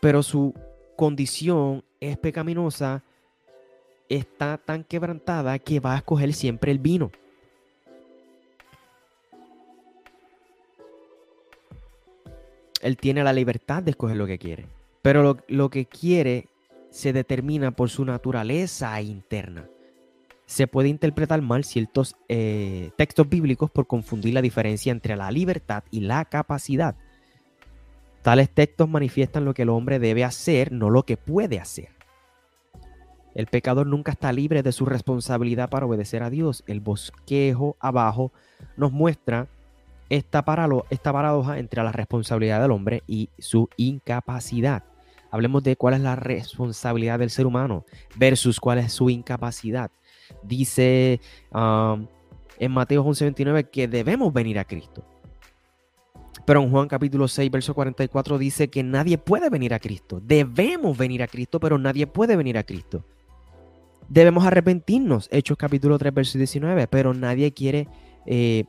pero su condición es pecaminosa, está tan quebrantada que va a escoger siempre el vino. Él tiene la libertad de escoger lo que quiere, pero lo, que quiere se determina por su naturaleza interna se puede interpretar mal ciertos eh, textos bíblicos por confundir la diferencia entre la libertad y la capacidad. Tales textos manifiestan lo que el hombre debe hacer, no lo que puede hacer. El pecador nunca está libre de su responsabilidad para obedecer a Dios. El bosquejo abajo nos muestra esta, paradoja entre la responsabilidad del hombre y su incapacidad. Hablemos de cuál es la responsabilidad del ser humano versus cuál es su incapacidad dice um, en Mateo 11:29 que debemos venir a Cristo. Pero en Juan capítulo 6, verso 44 dice que nadie puede venir a Cristo. Debemos venir a Cristo, pero nadie puede venir a Cristo. Debemos arrepentirnos. Hechos capítulo 3, verso 19. Pero nadie quiere... Eh,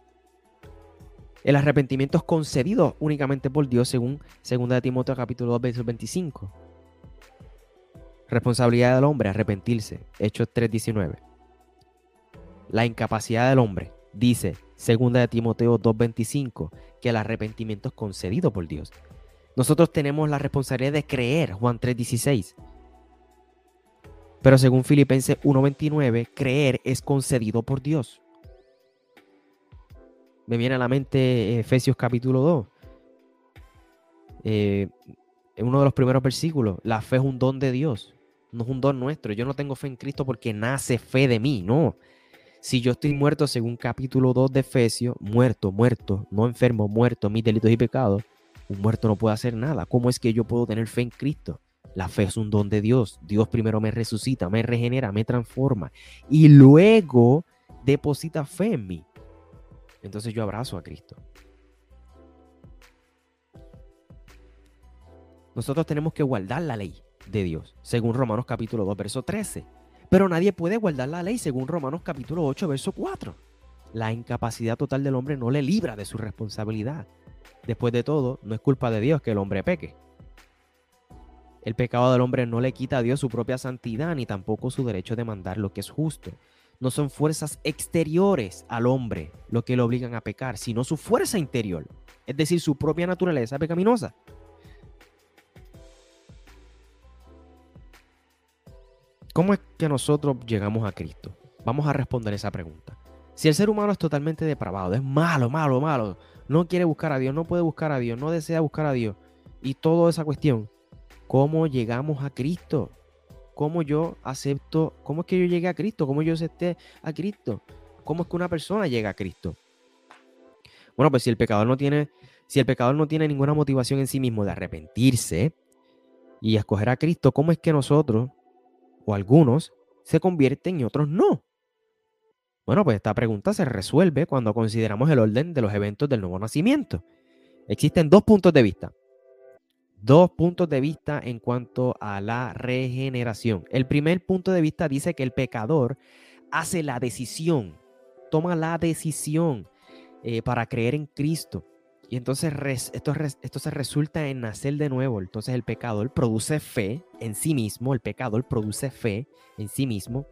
el arrepentimiento es concedido únicamente por Dios según 2 Timoteo capítulo 2, verso 25. Responsabilidad del hombre, arrepentirse. Hechos 3, 19 la incapacidad del hombre. Dice 2 de Timoteo 2:25 que el arrepentimiento es concedido por Dios. Nosotros tenemos la responsabilidad de creer, Juan 3:16. Pero según Filipenses 1:29, creer es concedido por Dios. Me viene a la mente Efesios capítulo 2. en eh, uno de los primeros versículos, la fe es un don de Dios, no es un don nuestro. Yo no tengo fe en Cristo porque nace fe de mí, no. Si yo estoy muerto según capítulo 2 de Efesios, muerto, muerto, no enfermo, muerto, mis delitos y pecados, un muerto no puede hacer nada. ¿Cómo es que yo puedo tener fe en Cristo? La fe es un don de Dios. Dios primero me resucita, me regenera, me transforma y luego deposita fe en mí. Entonces yo abrazo a Cristo. Nosotros tenemos que guardar la ley de Dios, según Romanos capítulo 2, verso 13. Pero nadie puede guardar la ley según Romanos capítulo 8, verso 4. La incapacidad total del hombre no le libra de su responsabilidad. Después de todo, no es culpa de Dios que el hombre peque. El pecado del hombre no le quita a Dios su propia santidad ni tampoco su derecho de mandar lo que es justo. No son fuerzas exteriores al hombre lo que le obligan a pecar, sino su fuerza interior, es decir, su propia naturaleza pecaminosa. ¿Cómo es que nosotros llegamos a Cristo? Vamos a responder esa pregunta. Si el ser humano es totalmente depravado, es malo, malo, malo, no quiere buscar a Dios, no puede buscar a Dios, no desea buscar a Dios, y toda esa cuestión, ¿cómo llegamos a Cristo? ¿Cómo yo acepto, cómo es que yo llegué a Cristo? ¿Cómo yo acepté a Cristo? ¿Cómo es que una persona llega a Cristo? Bueno, pues si el pecador no tiene, si el pecador no tiene ninguna motivación en sí mismo de arrepentirse y escoger a Cristo, ¿cómo es que nosotros o algunos se convierten y otros no? Bueno, pues esta pregunta se resuelve cuando consideramos el orden de los eventos del nuevo nacimiento. Existen dos puntos de vista. Dos puntos de vista en cuanto a la regeneración. El primer punto de vista dice que el pecador hace la decisión, toma la decisión eh, para creer en Cristo. Y entonces esto, se resulta en nacer de nuevo. Entonces el pecador produce fe en sí mismo, el pecador produce fe en sí mismo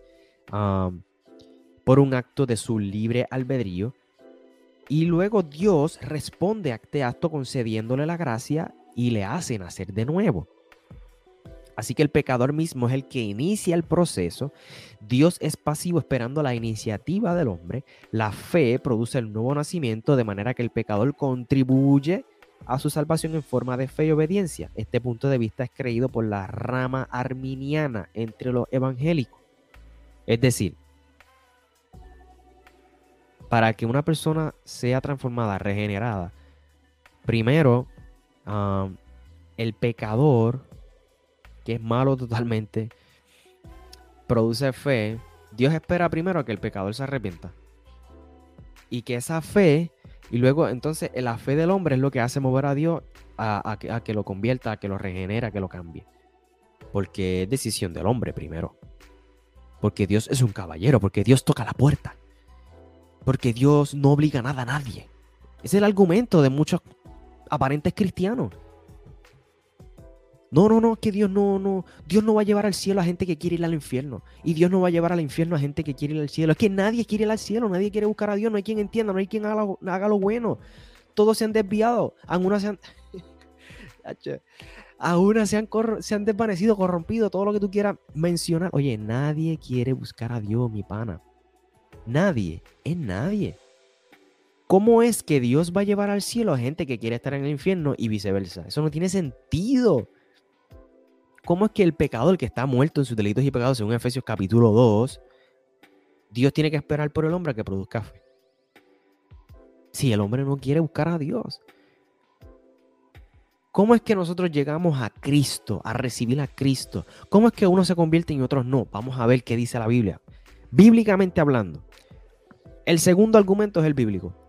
por un acto de su libre albedrío. Y luego Dios responde a este acto concediéndole la gracia y le hace nacer de nuevo. Así que el pecador mismo es el que inicia el proceso. Dios es pasivo esperando la iniciativa del hombre. La fe produce el nuevo nacimiento de manera que el pecador contribuye a su salvación en forma de fe y obediencia. Este punto de vista es creído por la rama arminiana entre los evangélicos. Es decir, para que una persona sea transformada, regenerada, primero el pecador, que es malo totalmente, produce fe. Dios espera primero a que el pecador se arrepienta. Y que esa fe, y luego entonces la fe del hombre es lo que hace mover a Dios a, que, lo convierta, a que lo regenere, a que lo cambie. Porque es decisión del hombre primero. Porque Dios es un caballero, porque Dios toca la puerta. Porque Dios no obliga nada a nadie. Es el argumento de muchos aparentes cristianos. No, no, no, que Dios no, no, Dios no va a llevar al cielo a gente que quiere ir al infierno. Y Dios no va a llevar al infierno a gente que quiere ir al cielo. Es que nadie quiere ir al cielo, nadie quiere buscar a Dios, no hay quien entienda, no hay quien haga lo, haga lo bueno. Todos se han desviado, algunos se han... [LAUGHS] Algunas se han, se han desvanecido, corrompido, todo lo que tú quieras mencionar. Oye, nadie quiere buscar a Dios, mi pana. Nadie, es nadie. ¿Cómo es que Dios va a llevar al cielo a gente que quiere estar en el infierno y viceversa? Eso no tiene sentido. ¿Cómo es que el pecador que está muerto en sus delitos y pecados, según Efesios capítulo 2, Dios tiene que esperar por el hombre a que produzca fe? Si el hombre no quiere buscar a Dios. ¿Cómo es que nosotros llegamos a Cristo, a recibir a Cristo? ¿Cómo es que unos se convierten y otros no? Vamos a ver qué dice la Biblia. Bíblicamente hablando. El segundo argumento es el bíblico.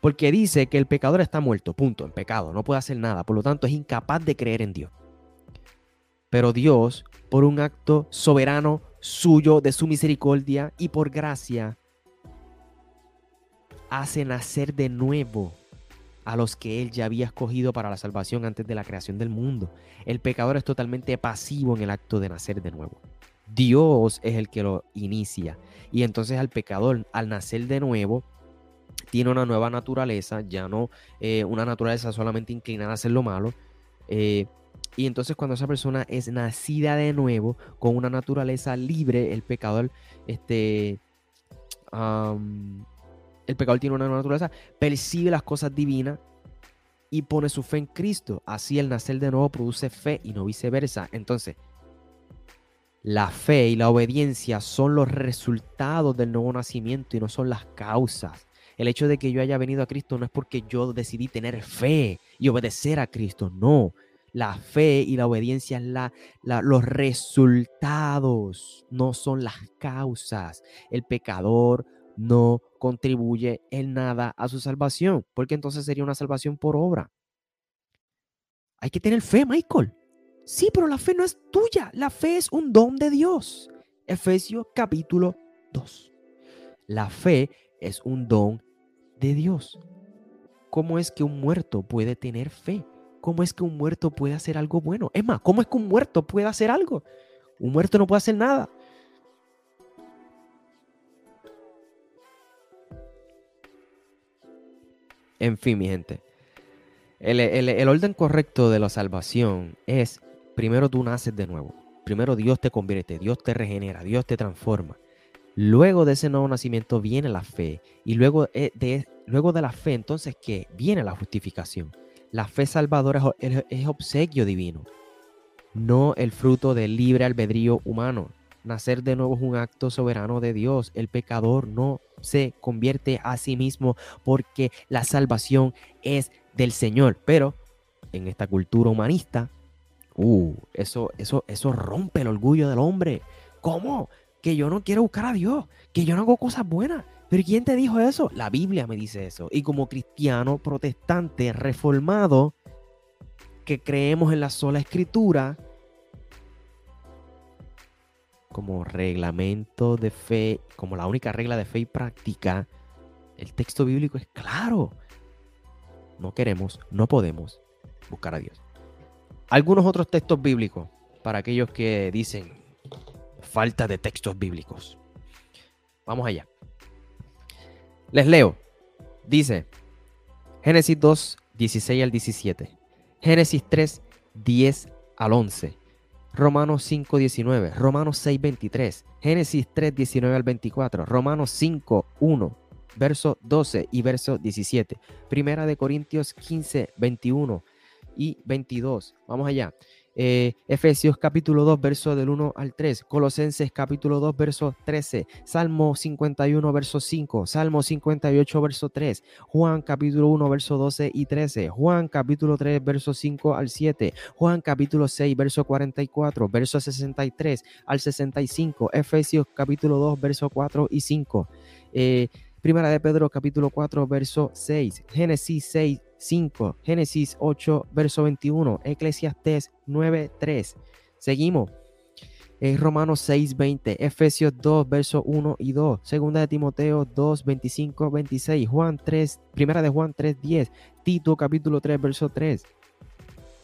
Porque dice que el pecador está muerto, punto, en pecado, no puede hacer nada, por lo tanto es incapaz de creer en Dios. Pero Dios, por un acto soberano suyo, de su misericordia y por gracia, hace nacer de nuevo a los que Él ya había escogido para la salvación antes de la creación del mundo. El pecador es totalmente pasivo en el acto de nacer de nuevo. Dios es el que lo inicia. Y entonces al pecador, al nacer de nuevo, tiene una nueva naturaleza, ya no eh, una naturaleza solamente inclinada a hacer lo malo. Eh, y entonces cuando esa persona es nacida de nuevo con una naturaleza libre, el pecador, este, el pecador tiene una nueva naturaleza, percibe las cosas divinas y pone su fe en Cristo. Así el nacer de nuevo produce fe y no viceversa. Entonces, la fe y la obediencia son los resultados del nuevo nacimiento y no son las causas. El hecho de que yo haya venido a Cristo no es porque yo decidí tener fe y obedecer a Cristo, no. La fe y la obediencia es la, los resultados, no son las causas. El pecador no contribuye en nada a su salvación, porque entonces sería una salvación por obra. Hay que tener fe, Michael. Sí, pero la fe no es tuya, la fe es un don de Dios. Efesios capítulo 2. La fe es un don de Dios. ¿Cómo es que un muerto puede tener fe? ¿Cómo es que un muerto puede hacer algo bueno? Es más, ¿cómo es que un muerto puede hacer algo? Un muerto no puede hacer nada. En fin, mi gente. El, el, orden correcto de la salvación es, primero tú naces de nuevo. Primero Dios te convierte, Dios te regenera, Dios te transforma. Luego de ese nuevo nacimiento viene la fe. Y luego eh, de, luego de la fe, entonces, ¿qué? Viene la justificación. La fe salvadora es, obsequio divino, no el fruto del libre albedrío humano. Nacer de nuevo es un acto soberano de Dios. El pecador no se convierte a sí mismo porque la salvación es del Señor. Pero en esta cultura humanista, uh, eso, eso, eso rompe el orgullo del hombre. ¿Cómo? Que yo no quiero buscar a Dios, que yo no hago cosas buenas. Pero ¿quién te dijo eso? La Biblia me dice eso. Y como cristiano, protestante, reformado, porque creemos en la sola escritura como reglamento de fe, como la única regla de fe y práctica, el texto bíblico es claro. No queremos, no podemos buscar a Dios. Algunos otros textos bíblicos para aquellos que dicen falta de textos bíblicos. Vamos allá. Les leo. Dice Génesis 2, 16 al 17. Génesis 3, 10 al 11. Romanos 5, 19. Romanos 6, 23. Génesis 3, 19 al 24. Romanos 5, 1. Verso 12 y verso 17. Primera de Corintios 15, 21 y 22. Vamos allá. Eh, Efesios capítulo 2, verso del 1 al 3, Colosenses capítulo 2, verso 13, Salmo 51, verso 5, Salmo 58, verso 3, Juan capítulo 1, verso 12 y 13, Juan capítulo 3, verso 5 al 7, Juan capítulo 6, verso 44, verso 63 al 65, Efesios capítulo 2, verso 4 y 5. Eh, Primera de Pedro capítulo 4, verso 6, Génesis 6, 5, Génesis 8, verso 21, Eclesiastes 9, 3. Seguimos. en Romanos 6, 20, Efesios 2, verso 1 y 2, Segunda de Timoteo 2, 25, 26, Juan 3, Primera de Juan 3, 10, Tito capítulo 3, verso 3.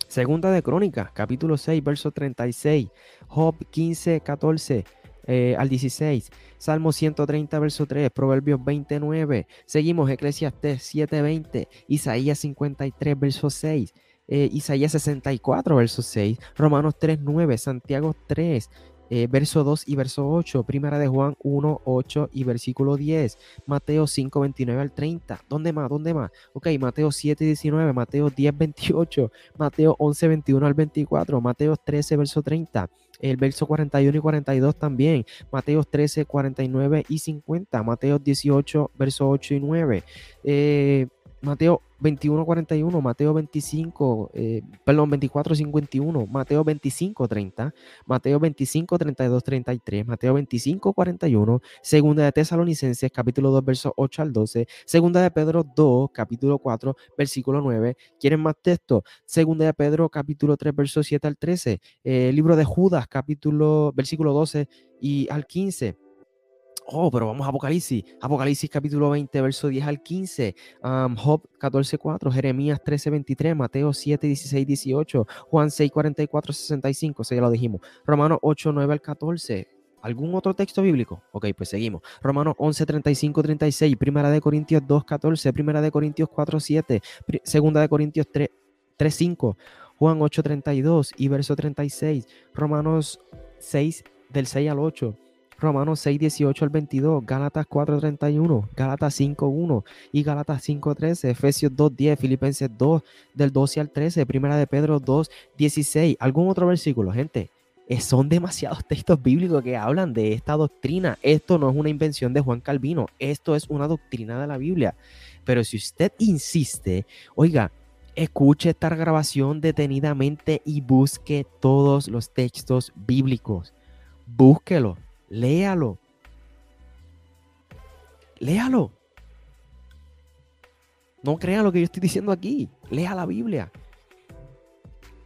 Segunda de Crónicas, capítulo 6, verso 36, Job 15, 14, eh, al 16, Salmo 130, verso 3, Proverbios 29, seguimos Eclesiastes 7, 20, Isaías 53, verso 6, eh, Isaías 64, verso 6, Romanos 3, 9, Santiago 3, eh, verso 2 y verso 8, Primera de Juan 1, 8 y versículo 10, Mateo 5, 29 al 30. ¿Dónde más? ¿Dónde más? Ok, Mateo 7, 19, Mateo 10, 28, Mateo 11, 21 al 24, Mateo 13, verso 30 el verso 41 y 42 también, Mateo 13, 49 y 50, Mateo 18, verso 8 y 9, eh, Mateo 21, 41, Mateo 25, eh, perdón, 24, 51, Mateo 25, 30, Mateo 25, 32, 33, Mateo 25, 41, Segunda de Tesalonicenses, capítulo 2, verso 8 al 12, Segunda de Pedro 2, capítulo 4, versículo 9. ¿Quieren más texto? Segunda de Pedro, capítulo 3, verso 7 al 13, eh, libro de Judas, capítulo, versículo 12 y al 15. Oh, pero vamos a Apocalipsis. Apocalipsis capítulo 20, verso 10 al 15. Job 14, 4. Jeremías 13, 23. Mateo 7, 16, 18. Juan 6, 44, 65. Eso ya lo dijimos. Romanos 8, 9 al 14. ¿Algún otro texto bíblico? Ok, pues seguimos. Romanos 11, 35, 36. Primera de Corintios 2, 14. Primera de Corintios 4, 7. Segunda de Corintios 3, 3 5. Juan 8, 32 y verso 36. Romanos 6, del 6 al 8. Romanos 6, 18 al 22, Gálatas 4, 31, Gálatas 5, 1 y Gálatas 5, 13, Efesios 2, 10, Filipenses 2, del 12 al 13, Primera de Pedro 2, 16. ¿Algún otro versículo, gente? Eh, son demasiados [LAUGHS] textos bíblicos que hablan de esta doctrina. Esto no es una invención de Juan Calvino, esto es una doctrina de la Biblia. Pero si usted insiste, oiga, escuche esta grabación detenidamente y busque todos los textos bíblicos. Búsquelo Léalo. Léalo. No crea lo que yo estoy diciendo aquí. Lea la Biblia.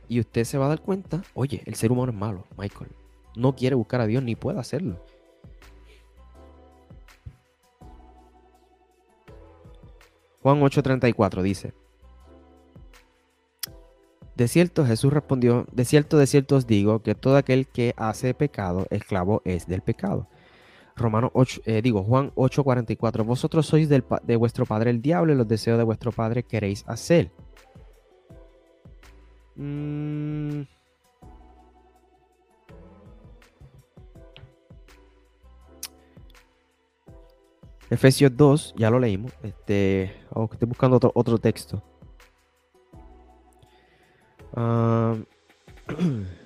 Y usted se va a dar cuenta, oye, el ser humano es malo, Michael. No quiere buscar a Dios ni puede hacerlo. Juan 8:34 dice, de cierto Jesús respondió, de cierto, de cierto os digo que todo aquel que hace pecado, esclavo es del pecado. Romano 8, eh, digo Juan 8:44, vosotros sois del, de vuestro padre el diablo y los deseos de vuestro padre queréis hacer. Mm. Efesios 2, ya lo leímos. Este, oh, estoy buscando otro, otro texto. [CLEARS THROAT]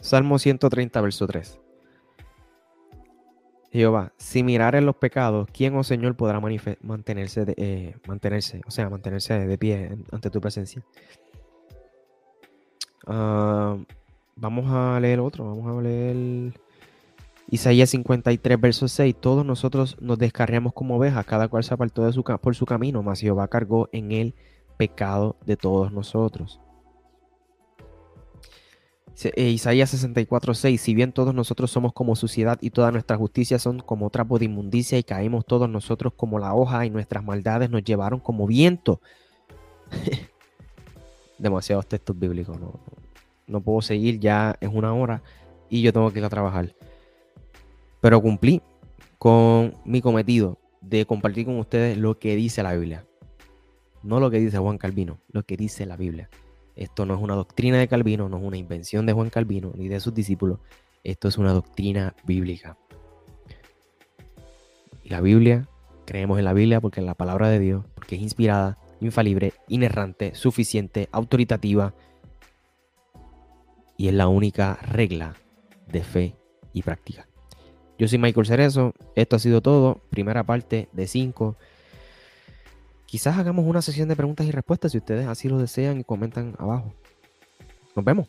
Salmo 130, verso 3. Jehová, si en los pecados, ¿quién, oh Señor, podrá mantenerse, de, eh, mantenerse, o sea, mantenerse de pie ante tu presencia? vamos a leer otro, vamos a leer Isaías 53, verso 6, todos nosotros nos descarriamos como ovejas, cada cual se apartó de su, por su camino, mas Jehová cargó en el pecado de todos nosotros. Eh, Isaías 64, 6, si bien todos nosotros somos como suciedad y toda nuestra justicia son como trapo de inmundicia y caímos todos nosotros como la hoja y nuestras maldades nos llevaron como viento. [LAUGHS] Demasiados textos bíblicos, no, no puedo seguir, ya es una hora y yo tengo que ir a trabajar. Pero cumplí con mi cometido de compartir con ustedes lo que dice la Biblia. No lo que dice Juan Calvino, lo que dice la Biblia. Esto no es una doctrina de Calvino, no es una invención de Juan Calvino ni de sus discípulos. Esto es una doctrina bíblica. La Biblia, creemos en la Biblia porque es la palabra de Dios, porque es inspirada, infalible, inerrante, suficiente, autoritativa. Y es la única regla de fe y práctica. Yo soy Michael Cerezo. Esto ha sido todo. Primera parte de 5. Quizás hagamos una sesión de preguntas y respuestas si ustedes así lo desean y comentan abajo. Nos vemos.